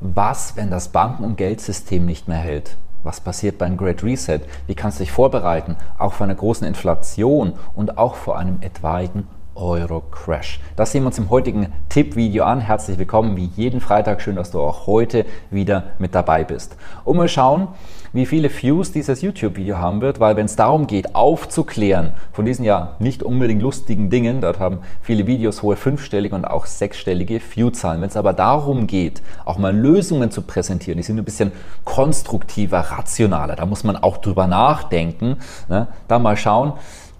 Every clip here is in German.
Was, wenn das Banken- und Geldsystem nicht mehr hält? Was passiert beim Great Reset? Wie kannst du dich vorbereiten, auch vor einer großen Inflation und auch vor einem etwaigen Euro-Crash. Das sehen wir uns im heutigen Tipp-Video an. Herzlich willkommen wie jeden Freitag. Schön, dass du auch heute wieder mit dabei bist. Und mal schauen, wie viele Views dieses YouTube-Video haben wird, weil wenn es darum geht, aufzuklären von diesen ja nicht unbedingt lustigen Dingen, dort haben viele Videos hohe fünfstellige und auch sechsstellige View-Zahlen. Wenn es aber darum geht, auch mal Lösungen zu präsentieren, die sind ein bisschen konstruktiver, rationaler, da muss man auch drüber nachdenken, ne? da mal schauen,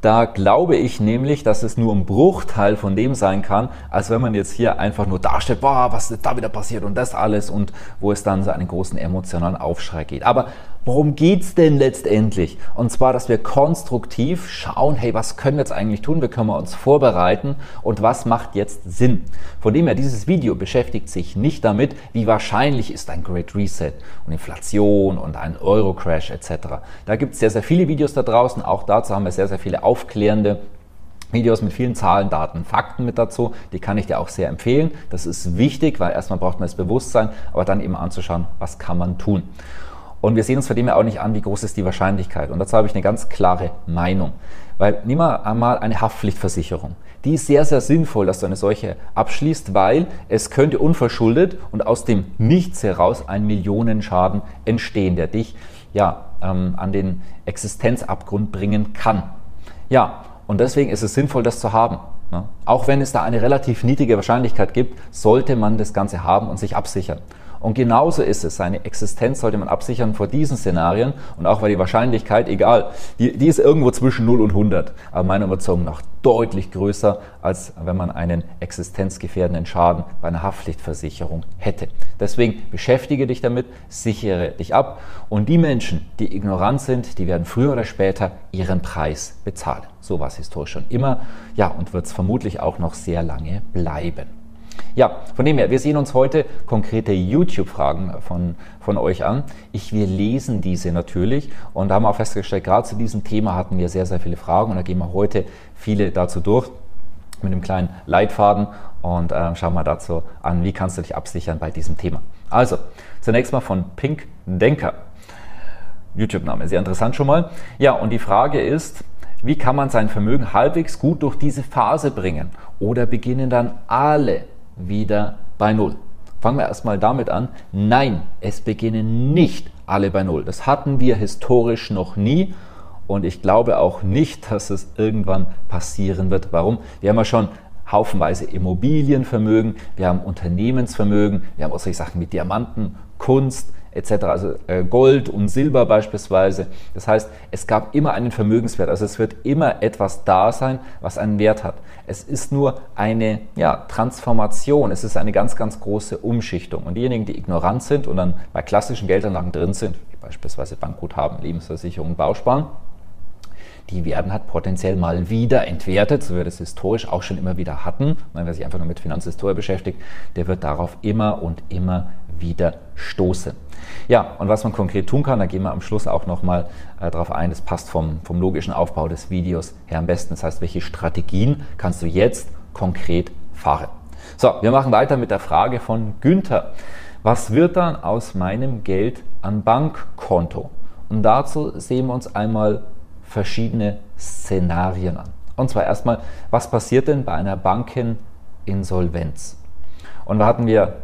da glaube ich nämlich, dass es nur ein Bruchteil von dem sein kann, als wenn man jetzt hier einfach nur darstellt, boah, was ist da wieder passiert und das alles und wo es dann so einen großen emotionalen Aufschrei geht. Aber Worum geht es denn letztendlich? Und zwar, dass wir konstruktiv schauen, hey, was können wir jetzt eigentlich tun? Wie können wir uns vorbereiten? Und was macht jetzt Sinn? Von dem her, dieses Video beschäftigt sich nicht damit, wie wahrscheinlich ist ein Great Reset und Inflation und ein Euro-Crash etc. Da gibt es sehr, sehr viele Videos da draußen. Auch dazu haben wir sehr, sehr viele aufklärende Videos mit vielen Zahlen, Daten, Fakten mit dazu. Die kann ich dir auch sehr empfehlen. Das ist wichtig, weil erstmal braucht man das Bewusstsein, aber dann eben anzuschauen, was kann man tun. Und wir sehen uns von dem ja auch nicht an, wie groß ist die Wahrscheinlichkeit. Und dazu habe ich eine ganz klare Meinung. Weil nehmen wir einmal eine Haftpflichtversicherung. Die ist sehr, sehr sinnvoll, dass du eine solche abschließt, weil es könnte unverschuldet und aus dem Nichts heraus ein Millionenschaden entstehen, der dich ja, ähm, an den Existenzabgrund bringen kann. Ja, und deswegen ist es sinnvoll, das zu haben. Ne? Auch wenn es da eine relativ niedrige Wahrscheinlichkeit gibt, sollte man das Ganze haben und sich absichern. Und genauso ist es. Seine Existenz sollte man absichern vor diesen Szenarien. Und auch weil die Wahrscheinlichkeit, egal, die, die ist irgendwo zwischen 0 und 100. Aber meiner Überzeugung nach deutlich größer, als wenn man einen existenzgefährdenden Schaden bei einer Haftpflichtversicherung hätte. Deswegen beschäftige dich damit, sichere dich ab. Und die Menschen, die ignorant sind, die werden früher oder später ihren Preis bezahlen. So war es historisch schon immer. Ja, und wird es vermutlich auch noch sehr lange bleiben. Ja, von dem her, wir sehen uns heute konkrete YouTube-Fragen von, von euch an. Ich, wir lesen diese natürlich und haben auch festgestellt, gerade zu diesem Thema hatten wir sehr, sehr viele Fragen und da gehen wir heute viele dazu durch mit einem kleinen Leitfaden und äh, schauen wir dazu an, wie kannst du dich absichern bei diesem Thema. Also, zunächst mal von Pink Denker. YouTube-Name, sehr interessant schon mal. Ja, und die Frage ist, wie kann man sein Vermögen halbwegs gut durch diese Phase bringen? Oder beginnen dann alle wieder bei Null. Fangen wir erstmal damit an. Nein, es beginnen nicht alle bei Null. Das hatten wir historisch noch nie und ich glaube auch nicht, dass es irgendwann passieren wird. Warum? Wir haben ja schon haufenweise Immobilienvermögen, wir haben Unternehmensvermögen, wir haben auch solche Sachen wie Diamanten, Kunst, etc., also äh, Gold und Silber beispielsweise. Das heißt, es gab immer einen Vermögenswert, also es wird immer etwas da sein, was einen Wert hat. Es ist nur eine ja, Transformation, es ist eine ganz, ganz große Umschichtung. Und diejenigen, die ignorant sind und dann bei klassischen Geldanlagen drin sind, wie beispielsweise Bankguthaben, Lebensversicherung, Bausparen, die werden halt potenziell mal wieder entwertet, so wie wir das historisch auch schon immer wieder hatten. Wer sich einfach nur mit Finanzhistorie beschäftigt, der wird darauf immer und immer wieder stoßen. Ja, und was man konkret tun kann, da gehen wir am Schluss auch nochmal äh, darauf ein, das passt vom, vom logischen Aufbau des Videos her am besten. Das heißt, welche Strategien kannst du jetzt konkret fahren? So, wir machen weiter mit der Frage von Günther. Was wird dann aus meinem Geld an Bankkonto? Und dazu sehen wir uns einmal verschiedene Szenarien an. Und zwar erstmal, was passiert denn bei einer Bankeninsolvenz? Und da hatten wir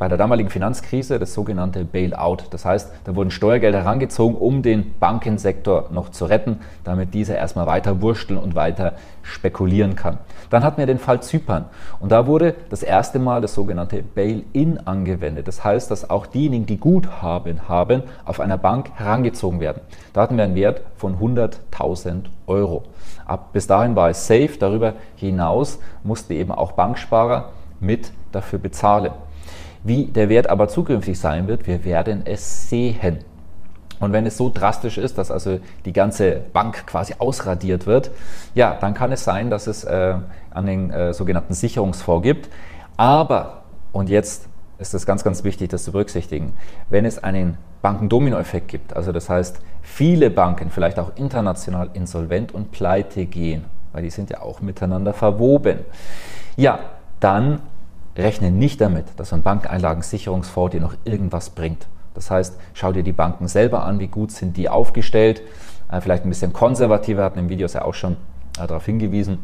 bei der damaligen Finanzkrise das sogenannte Bailout. Das heißt, da wurden Steuergelder herangezogen, um den Bankensektor noch zu retten, damit dieser erstmal weiter wursteln und weiter spekulieren kann. Dann hatten wir den Fall Zypern und da wurde das erste Mal das sogenannte Bail-in angewendet. Das heißt, dass auch diejenigen, die Guthaben haben, auf einer Bank herangezogen werden. Da hatten wir einen Wert von 100.000 Euro. Ab bis dahin war es safe. Darüber hinaus mussten eben auch Banksparer mit dafür bezahlen. Wie der Wert aber zukünftig sein wird, wir werden es sehen. Und wenn es so drastisch ist, dass also die ganze Bank quasi ausradiert wird, ja, dann kann es sein, dass es äh, an den äh, sogenannten Sicherungsfonds gibt. Aber, und jetzt ist es ganz, ganz wichtig, das zu berücksichtigen, wenn es einen Bankendominoeffekt gibt, also das heißt, viele Banken vielleicht auch international insolvent und pleite gehen, weil die sind ja auch miteinander verwoben, ja, dann rechne nicht damit, dass ein Bankeinlagensicherungsfonds dir noch irgendwas bringt. Das heißt, schau dir die Banken selber an, wie gut sind die aufgestellt. Äh, vielleicht ein bisschen konservativer, hatten im Video ja auch schon äh, darauf hingewiesen.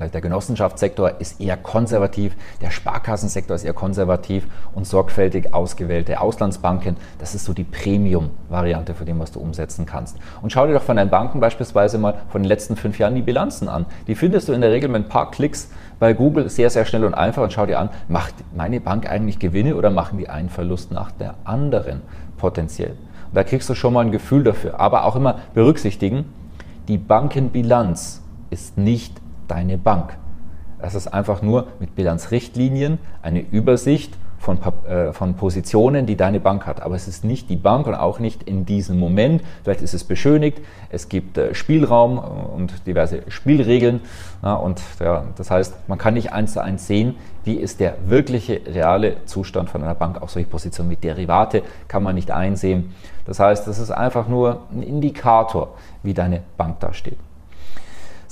Der Genossenschaftssektor ist eher konservativ, der Sparkassensektor ist eher konservativ und sorgfältig ausgewählte Auslandsbanken, das ist so die Premium-Variante für dem, was du umsetzen kannst. Und schau dir doch von deinen Banken beispielsweise mal von den letzten fünf Jahren die Bilanzen an. Die findest du in der Regel mit ein paar Klicks bei Google sehr, sehr schnell und einfach und schau dir an, macht meine Bank eigentlich Gewinne oder machen die einen Verlust nach der anderen potenziell? Und da kriegst du schon mal ein Gefühl dafür. Aber auch immer berücksichtigen, die Bankenbilanz ist nicht deine Bank. Es ist einfach nur mit Bilanzrichtlinien eine Übersicht von, äh, von Positionen, die deine Bank hat. Aber es ist nicht die Bank und auch nicht in diesem Moment. Vielleicht ist es beschönigt. Es gibt äh, Spielraum und diverse Spielregeln. Ja, und ja, das heißt, man kann nicht eins zu eins sehen, wie ist der wirkliche, reale Zustand von einer Bank. Auch solche Positionen wie Derivate kann man nicht einsehen. Das heißt, das ist einfach nur ein Indikator, wie deine Bank da steht.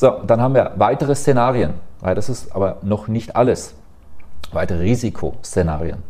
So, dann haben wir weitere Szenarien, weil das ist aber noch nicht alles weitere Risikoszenarien.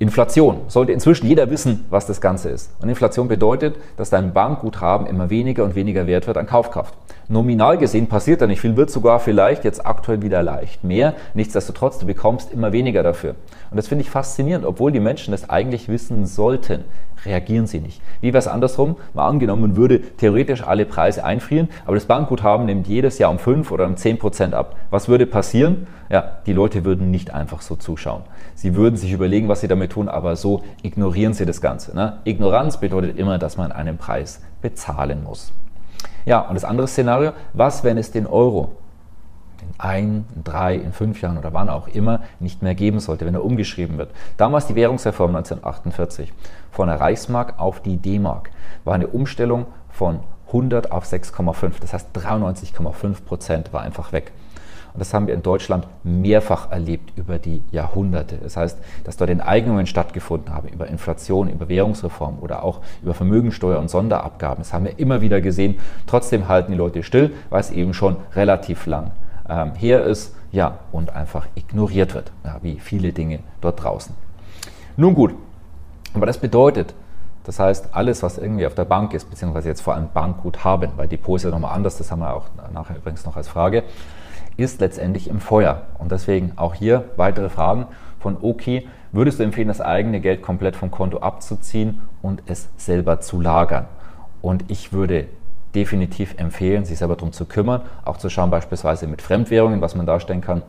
Inflation. Sollte inzwischen jeder wissen, was das Ganze ist. Und Inflation bedeutet, dass dein Bankguthaben immer weniger und weniger wert wird an Kaufkraft. Nominal gesehen passiert da nicht viel, wird sogar vielleicht jetzt aktuell wieder leicht mehr. Nichtsdestotrotz, du bekommst immer weniger dafür. Und das finde ich faszinierend, obwohl die Menschen das eigentlich wissen sollten reagieren sie nicht. Wie wäre es andersrum? Mal angenommen, man würde theoretisch alle Preise einfrieren, aber das Bankguthaben nimmt jedes Jahr um 5 oder um 10 Prozent ab. Was würde passieren? Ja, die Leute würden nicht einfach so zuschauen. Sie würden sich überlegen, was sie damit tun, aber so ignorieren sie das Ganze. Ne? Ignoranz bedeutet immer, dass man einen Preis bezahlen muss. Ja, und das andere Szenario, was, wenn es den Euro in ein, in drei, in fünf Jahren oder wann auch immer nicht mehr geben sollte, wenn er umgeschrieben wird. Damals die Währungsreform 1948 von der Reichsmark auf die D-Mark war eine Umstellung von 100 auf 6,5. Das heißt 93,5 Prozent war einfach weg. Und das haben wir in Deutschland mehrfach erlebt über die Jahrhunderte. Das heißt, dass dort Enteignungen stattgefunden haben über Inflation, über Währungsreform oder auch über Vermögensteuer und Sonderabgaben. Das haben wir immer wieder gesehen. Trotzdem halten die Leute still, weil es eben schon relativ lang ähm, her ist ja, und einfach ignoriert wird, ja, wie viele Dinge dort draußen. Nun gut, aber das bedeutet, das heißt, alles, was irgendwie auf der Bank ist, beziehungsweise jetzt vor allem Bankguthaben, weil Depot ist ja nochmal anders, das haben wir auch nachher übrigens noch als Frage, ist letztendlich im Feuer. Und deswegen auch hier weitere Fragen von Oki. Würdest du empfehlen, das eigene Geld komplett vom Konto abzuziehen und es selber zu lagern? Und ich würde definitiv empfehlen, sich selber darum zu kümmern, auch zu schauen beispielsweise mit Fremdwährungen, was man darstellen kann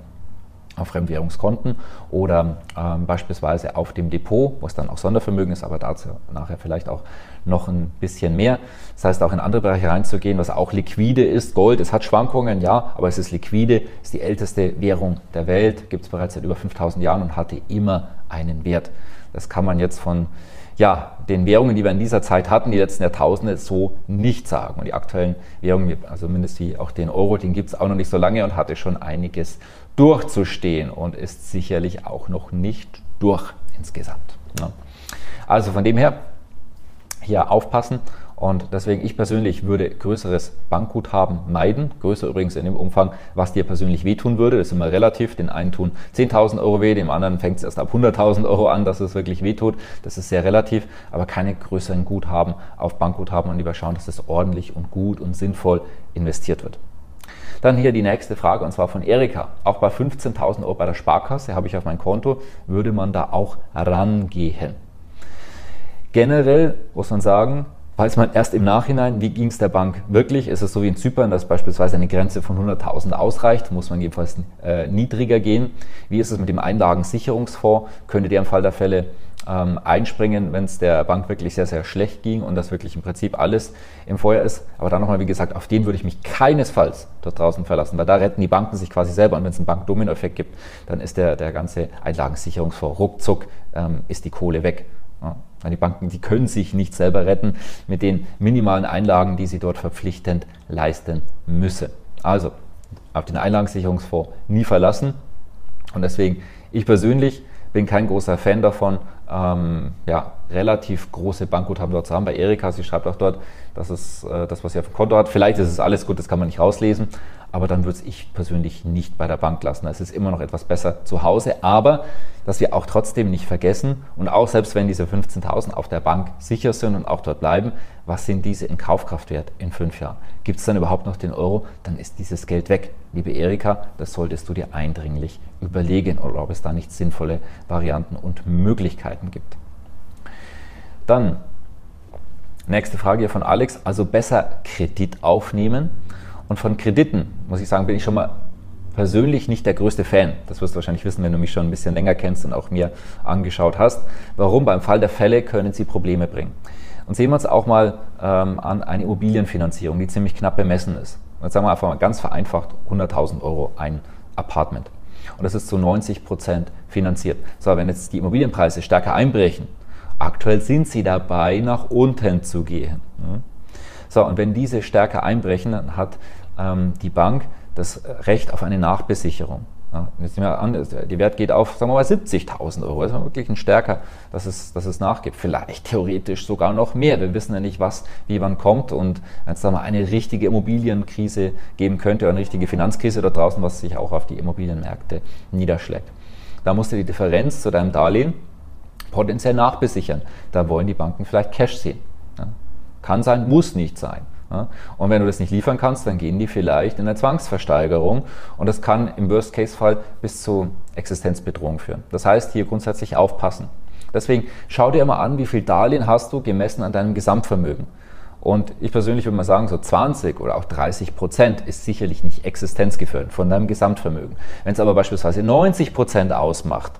auf Fremdwährungskonten oder ähm, beispielsweise auf dem Depot, wo es dann auch Sondervermögen ist, aber dazu nachher vielleicht auch noch ein bisschen mehr. Das heißt, auch in andere Bereiche reinzugehen, was auch liquide ist. Gold, es hat Schwankungen, ja, aber es ist liquide, ist die älteste Währung der Welt, gibt es bereits seit über 5000 Jahren und hatte immer einen Wert. Das kann man jetzt von ja, den Währungen, die wir in dieser Zeit hatten, die letzten Jahrtausende, so nicht sagen. Und die aktuellen Währungen, also mindestens die, auch den Euro, den gibt es auch noch nicht so lange und hatte schon einiges durchzustehen und ist sicherlich auch noch nicht durch insgesamt. Ja. Also von dem her, hier aufpassen und deswegen, ich persönlich würde größeres Bankguthaben meiden. Größer übrigens in dem Umfang, was dir persönlich wehtun würde. Das ist immer relativ. Den einen tun 10.000 Euro weh, dem anderen fängt es erst ab 100.000 Euro an, dass es wirklich wehtut. Das ist sehr relativ, aber keine größeren Guthaben auf Bankguthaben und lieber schauen, dass es ordentlich und gut und sinnvoll investiert wird. Dann hier die nächste Frage und zwar von Erika. Auch bei 15.000 Euro bei der Sparkasse habe ich auf mein Konto, würde man da auch rangehen? Generell muss man sagen, weiß man erst im Nachhinein, wie ging es der Bank wirklich. Ist es so wie in Zypern, dass beispielsweise eine Grenze von 100.000 ausreicht, muss man jedenfalls äh, niedriger gehen. Wie ist es mit dem Einlagensicherungsfonds? Könnte der im Fall der Fälle ähm, einspringen, wenn es der Bank wirklich sehr, sehr schlecht ging und das wirklich im Prinzip alles im Feuer ist. Aber dann nochmal, wie gesagt, auf den würde ich mich keinesfalls dort draußen verlassen, weil da retten die Banken sich quasi selber. Und wenn es einen Bankdominoeffekt gibt, dann ist der, der ganze Einlagensicherungsfonds ruckzuck, ähm, ist die Kohle weg. Die Banken, die können sich nicht selber retten mit den minimalen Einlagen, die sie dort verpflichtend leisten müssen. Also auf den Einlagensicherungsfonds nie verlassen. Und deswegen, ich persönlich bin kein großer Fan davon, ähm, ja, relativ große Bankguthaben dort zu haben. Bei Erika, sie schreibt auch dort, dass es äh, das, was sie auf dem Konto hat, vielleicht ist es alles gut, das kann man nicht rauslesen, aber dann würde ich persönlich nicht bei der Bank lassen. Es ist immer noch etwas besser zu Hause, aber dass wir auch trotzdem nicht vergessen und auch selbst wenn diese 15.000 auf der Bank sicher sind und auch dort bleiben, was sind diese in Kaufkraft wert in fünf Jahren? Gibt es dann überhaupt noch den Euro? Dann ist dieses Geld weg. Liebe Erika, das solltest du dir eindringlich überlegen oder ob es da nicht sinnvolle Varianten und Möglichkeiten gibt. Dann nächste Frage hier von Alex. Also besser Kredit aufnehmen und von Krediten, muss ich sagen, bin ich schon mal persönlich nicht der größte Fan. Das wirst du wahrscheinlich wissen, wenn du mich schon ein bisschen länger kennst und auch mir angeschaut hast. Warum? Beim Fall der Fälle können sie Probleme bringen. Und sehen wir uns auch mal ähm, an eine Immobilienfinanzierung, die ziemlich knapp bemessen ist. Jetzt sagen wir einfach mal ganz vereinfacht 100.000 Euro ein Apartment. Und das ist zu 90 Prozent finanziert. So, wenn jetzt die Immobilienpreise stärker einbrechen, aktuell sind sie dabei, nach unten zu gehen. So, und wenn diese stärker einbrechen, dann hat ähm, die Bank das Recht auf eine Nachbesicherung. Ja, jetzt nehmen wir an, die Wert geht auf, sagen wir mal, 70.000 Euro. Das ist wirklich ein stärker, dass es, dass es nachgibt. Vielleicht theoretisch sogar noch mehr. Wir wissen ja nicht, was, wie wann kommt. Und wenn es da mal eine richtige Immobilienkrise geben könnte, oder eine richtige Finanzkrise da draußen, was sich auch auf die Immobilienmärkte niederschlägt. Da musst du die Differenz zu deinem Darlehen potenziell nachbesichern. Da wollen die Banken vielleicht Cash sehen. Ja, kann sein, muss nicht sein. Ja? Und wenn du das nicht liefern kannst, dann gehen die vielleicht in eine Zwangsversteigerung und das kann im Worst-Case-Fall bis zu Existenzbedrohung führen. Das heißt, hier grundsätzlich aufpassen. Deswegen schau dir immer an, wie viel Darlehen hast du gemessen an deinem Gesamtvermögen. Und ich persönlich würde mal sagen, so 20 oder auch 30 Prozent ist sicherlich nicht existenzgefährdend von deinem Gesamtvermögen. Wenn es aber beispielsweise 90 Prozent ausmacht,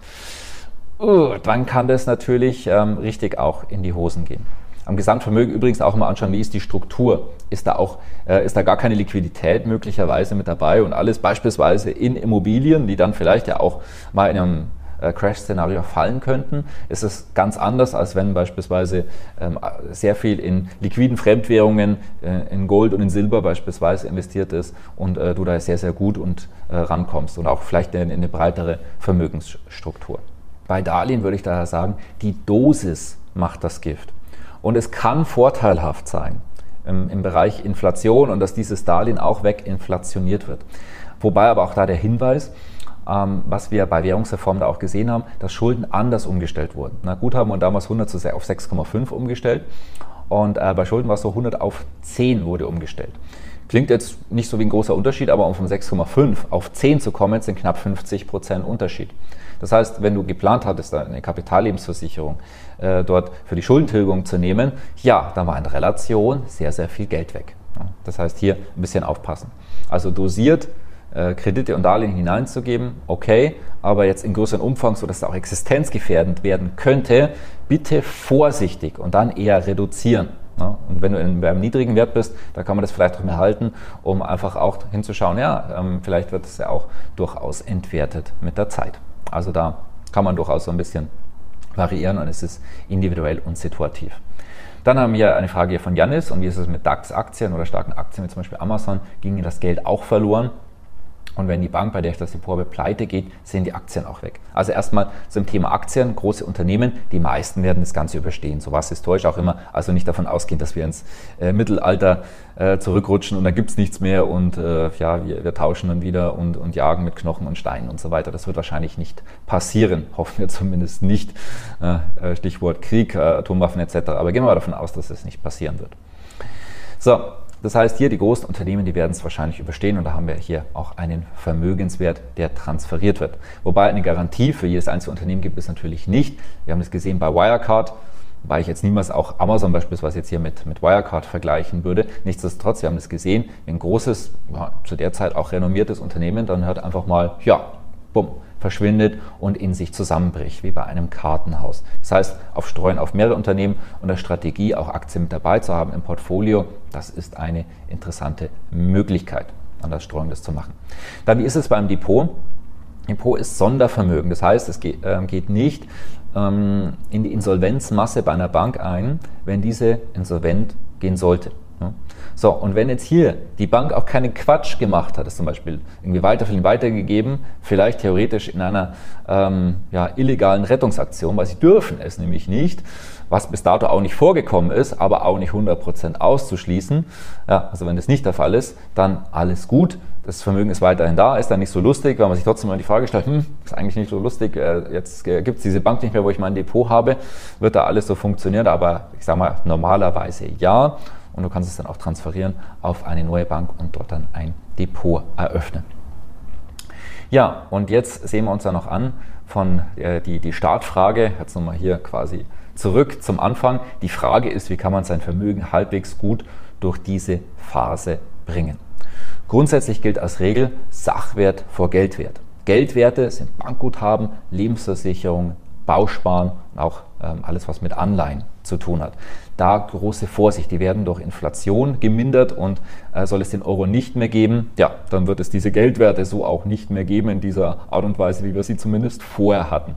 uh, dann kann das natürlich ähm, richtig auch in die Hosen gehen. Am Gesamtvermögen übrigens auch mal anschauen, wie ist die Struktur? Ist da auch, äh, ist da gar keine Liquidität möglicherweise mit dabei und alles beispielsweise in Immobilien, die dann vielleicht ja auch mal in einem äh, Crash-Szenario fallen könnten, ist es ganz anders, als wenn beispielsweise ähm, sehr viel in liquiden Fremdwährungen, äh, in Gold und in Silber beispielsweise investiert ist und äh, du da sehr, sehr gut und äh, rankommst und auch vielleicht in, in eine breitere Vermögensstruktur. Bei Darlehen würde ich daher sagen, die Dosis macht das Gift. Und es kann vorteilhaft sein im, im Bereich Inflation und dass dieses Darlehen auch weginflationiert wird. Wobei aber auch da der Hinweis, ähm, was wir bei Währungsreform da auch gesehen haben, dass Schulden anders umgestellt wurden. Na, Guthaben wurden damals 100 auf 6,5 umgestellt und äh, bei Schulden war es so 100 auf 10 wurde umgestellt. Klingt jetzt nicht so wie ein großer Unterschied, aber um von 6,5 auf 10 zu kommen, sind knapp 50 Prozent Unterschied. Das heißt, wenn du geplant hattest, eine Kapitallebensversicherung äh, dort für die Schuldentilgung zu nehmen, ja, da war in Relation sehr, sehr viel Geld weg. Ja, das heißt, hier ein bisschen aufpassen. Also dosiert äh, Kredite und Darlehen hineinzugeben, okay, aber jetzt in größerem Umfang, sodass es auch existenzgefährdend werden könnte, bitte vorsichtig und dann eher reduzieren. Ja, und wenn du in einem niedrigen Wert bist, da kann man das vielleicht auch mehr halten, um einfach auch hinzuschauen, ja, ähm, vielleicht wird es ja auch durchaus entwertet mit der Zeit. Also da kann man durchaus so ein bisschen variieren und es ist individuell und situativ. Dann haben wir eine Frage von Janis und wie ist es mit DAX-Aktien oder starken Aktien wie zum Beispiel Amazon? Ging das Geld auch verloren? Und wenn die Bank, bei der ich das Depot habe, pleite geht, sind die Aktien auch weg. Also erstmal zum Thema Aktien, große Unternehmen, die meisten werden das Ganze überstehen. So war es historisch auch immer. Also nicht davon ausgehen, dass wir ins äh, Mittelalter äh, zurückrutschen und da gibt es nichts mehr und äh, ja, wir, wir, tauschen dann wieder und, und jagen mit Knochen und Steinen und so weiter. Das wird wahrscheinlich nicht passieren. Hoffen wir zumindest nicht. Äh, Stichwort Krieg, äh, Atomwaffen etc. Aber gehen wir mal davon aus, dass es das nicht passieren wird. So, das heißt, hier die großen Unternehmen, die werden es wahrscheinlich überstehen und da haben wir hier auch einen Vermögenswert, der transferiert wird. Wobei eine Garantie für jedes einzelne Unternehmen gibt es natürlich nicht. Wir haben das gesehen bei Wirecard, weil ich jetzt niemals auch Amazon beispielsweise jetzt hier mit, mit Wirecard vergleichen würde. Nichtsdestotrotz, wir haben das gesehen, ein großes, ja, zu der Zeit auch renommiertes Unternehmen dann hört einfach mal, ja, bumm, verschwindet und in sich zusammenbricht, wie bei einem Kartenhaus. Das heißt, auf Streuen auf mehrere Unternehmen und der Strategie auch Aktien mit dabei zu haben im Portfolio, das ist eine interessante Möglichkeit, an der Streuung das zu machen. Dann, wie ist es beim Depot? Depot ist Sondervermögen. Das heißt, es geht, äh, geht nicht ähm, in die Insolvenzmasse bei einer Bank ein, wenn diese insolvent gehen sollte. So, und wenn jetzt hier die Bank auch keinen Quatsch gemacht hat, das zum Beispiel irgendwie weiterführen, weitergegeben, vielleicht theoretisch in einer ähm, ja, illegalen Rettungsaktion, weil sie dürfen es nämlich nicht, was bis dato auch nicht vorgekommen ist, aber auch nicht 100% auszuschließen. Ja, also wenn das nicht der Fall ist, dann alles gut. Das Vermögen ist weiterhin da, ist dann nicht so lustig, weil man sich trotzdem mal die Frage stellt, hm, ist eigentlich nicht so lustig, äh, jetzt äh, gibt es diese Bank nicht mehr, wo ich mein Depot habe, wird da alles so funktionieren, aber ich sage mal normalerweise ja und du kannst es dann auch transferieren auf eine neue Bank und dort dann ein Depot eröffnen. Ja, und jetzt sehen wir uns da noch an von äh, die, die Startfrage, jetzt nochmal hier quasi zurück zum Anfang. Die Frage ist, wie kann man sein Vermögen halbwegs gut durch diese Phase bringen? Grundsätzlich gilt als Regel Sachwert vor Geldwert. Geldwerte sind Bankguthaben, Lebensversicherung, Bausparen und auch alles, was mit Anleihen zu tun hat. Da große Vorsicht, die werden durch Inflation gemindert und äh, soll es den Euro nicht mehr geben, ja, dann wird es diese Geldwerte so auch nicht mehr geben in dieser Art und Weise, wie wir sie zumindest vorher hatten.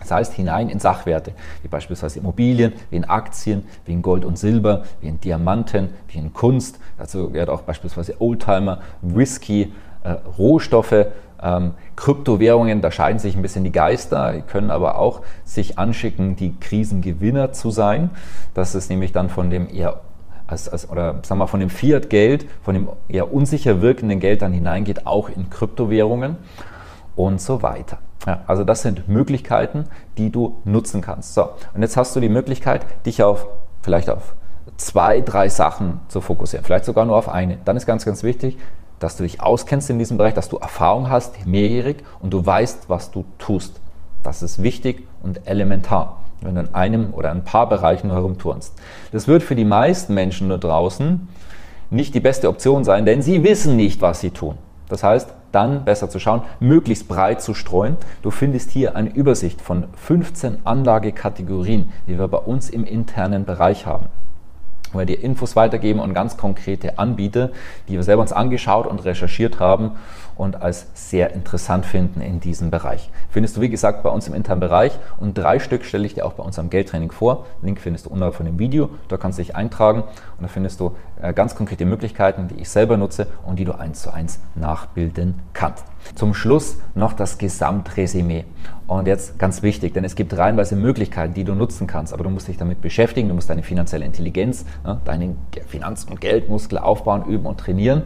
Das heißt, hinein in Sachwerte, wie beispielsweise Immobilien, wie in Aktien, wie in Gold und Silber, wie in Diamanten, wie in Kunst. Dazu gehört auch beispielsweise Oldtimer, Whisky, äh, Rohstoffe, ähm, Kryptowährungen, da scheiden sich ein bisschen die Geister, können aber auch sich anschicken, die Krisengewinner zu sein. Das ist nämlich dann von dem eher als, als, oder sagen wir von dem Fiat-Geld, von dem eher unsicher wirkenden Geld dann hineingeht, auch in Kryptowährungen und so weiter. Ja, also das sind Möglichkeiten, die du nutzen kannst. So, und jetzt hast du die Möglichkeit, dich auf vielleicht auf zwei, drei Sachen zu fokussieren, vielleicht sogar nur auf eine. Dann ist ganz, ganz wichtig, dass du dich auskennst in diesem Bereich, dass du Erfahrung hast, mehrjährig und du weißt, was du tust. Das ist wichtig und elementar, wenn du in einem oder ein paar Bereichen herumturnst. Das wird für die meisten Menschen da draußen nicht die beste Option sein, denn sie wissen nicht, was sie tun. Das heißt, dann besser zu schauen, möglichst breit zu streuen. Du findest hier eine Übersicht von 15 Anlagekategorien, die wir bei uns im internen Bereich haben wo wir dir Infos weitergeben und ganz konkrete Anbieter, die wir selber uns angeschaut und recherchiert haben und als sehr interessant finden in diesem Bereich. Findest du, wie gesagt, bei uns im internen Bereich und drei Stück stelle ich dir auch bei unserem Geldtraining vor. Link findest du unterhalb von dem Video, da kannst du dich eintragen und da findest du äh, ganz konkrete Möglichkeiten, die ich selber nutze und die du eins zu eins nachbilden kannst. Zum Schluss noch das Gesamtresümee. Und jetzt ganz wichtig, denn es gibt reihenweise Möglichkeiten, die du nutzen kannst, aber du musst dich damit beschäftigen, du musst deine finanzielle Intelligenz, ne, deinen Finanz- und Geldmuskel aufbauen, üben und trainieren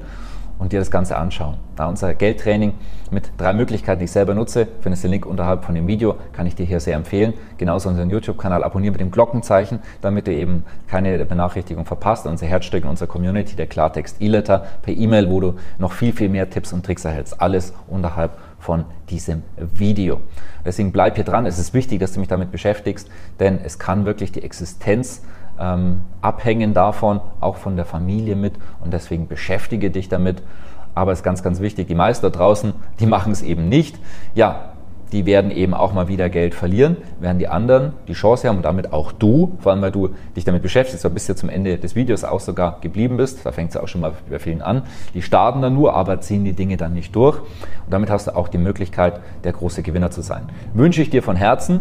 und dir das Ganze anschauen. Da unser Geldtraining mit drei Möglichkeiten, die ich selber nutze, findest du den Link unterhalb von dem Video, kann ich dir hier sehr empfehlen. Genauso unseren YouTube-Kanal abonnieren mit dem Glockenzeichen, damit du eben keine Benachrichtigung verpasst. Unser Herzstück in unserer Community, der Klartext E-Letter per E-Mail, wo du noch viel, viel mehr Tipps und Tricks erhältst. Alles unterhalb von diesem Video. Deswegen bleib hier dran. Es ist wichtig, dass du mich damit beschäftigst, denn es kann wirklich die Existenz ähm, abhängen davon, auch von der Familie mit und deswegen beschäftige dich damit. Aber es ist ganz, ganz wichtig, die meisten da draußen, die machen es eben nicht. Ja, die werden eben auch mal wieder Geld verlieren, während die anderen die Chance haben und damit auch du, vor allem weil du dich damit beschäftigst, bis du zum Ende des Videos auch sogar geblieben bist, da fängt es auch schon mal bei vielen an, die starten dann nur, aber ziehen die Dinge dann nicht durch und damit hast du auch die Möglichkeit, der große Gewinner zu sein. Wünsche ich dir von Herzen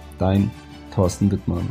dein Thorsten Wittmann.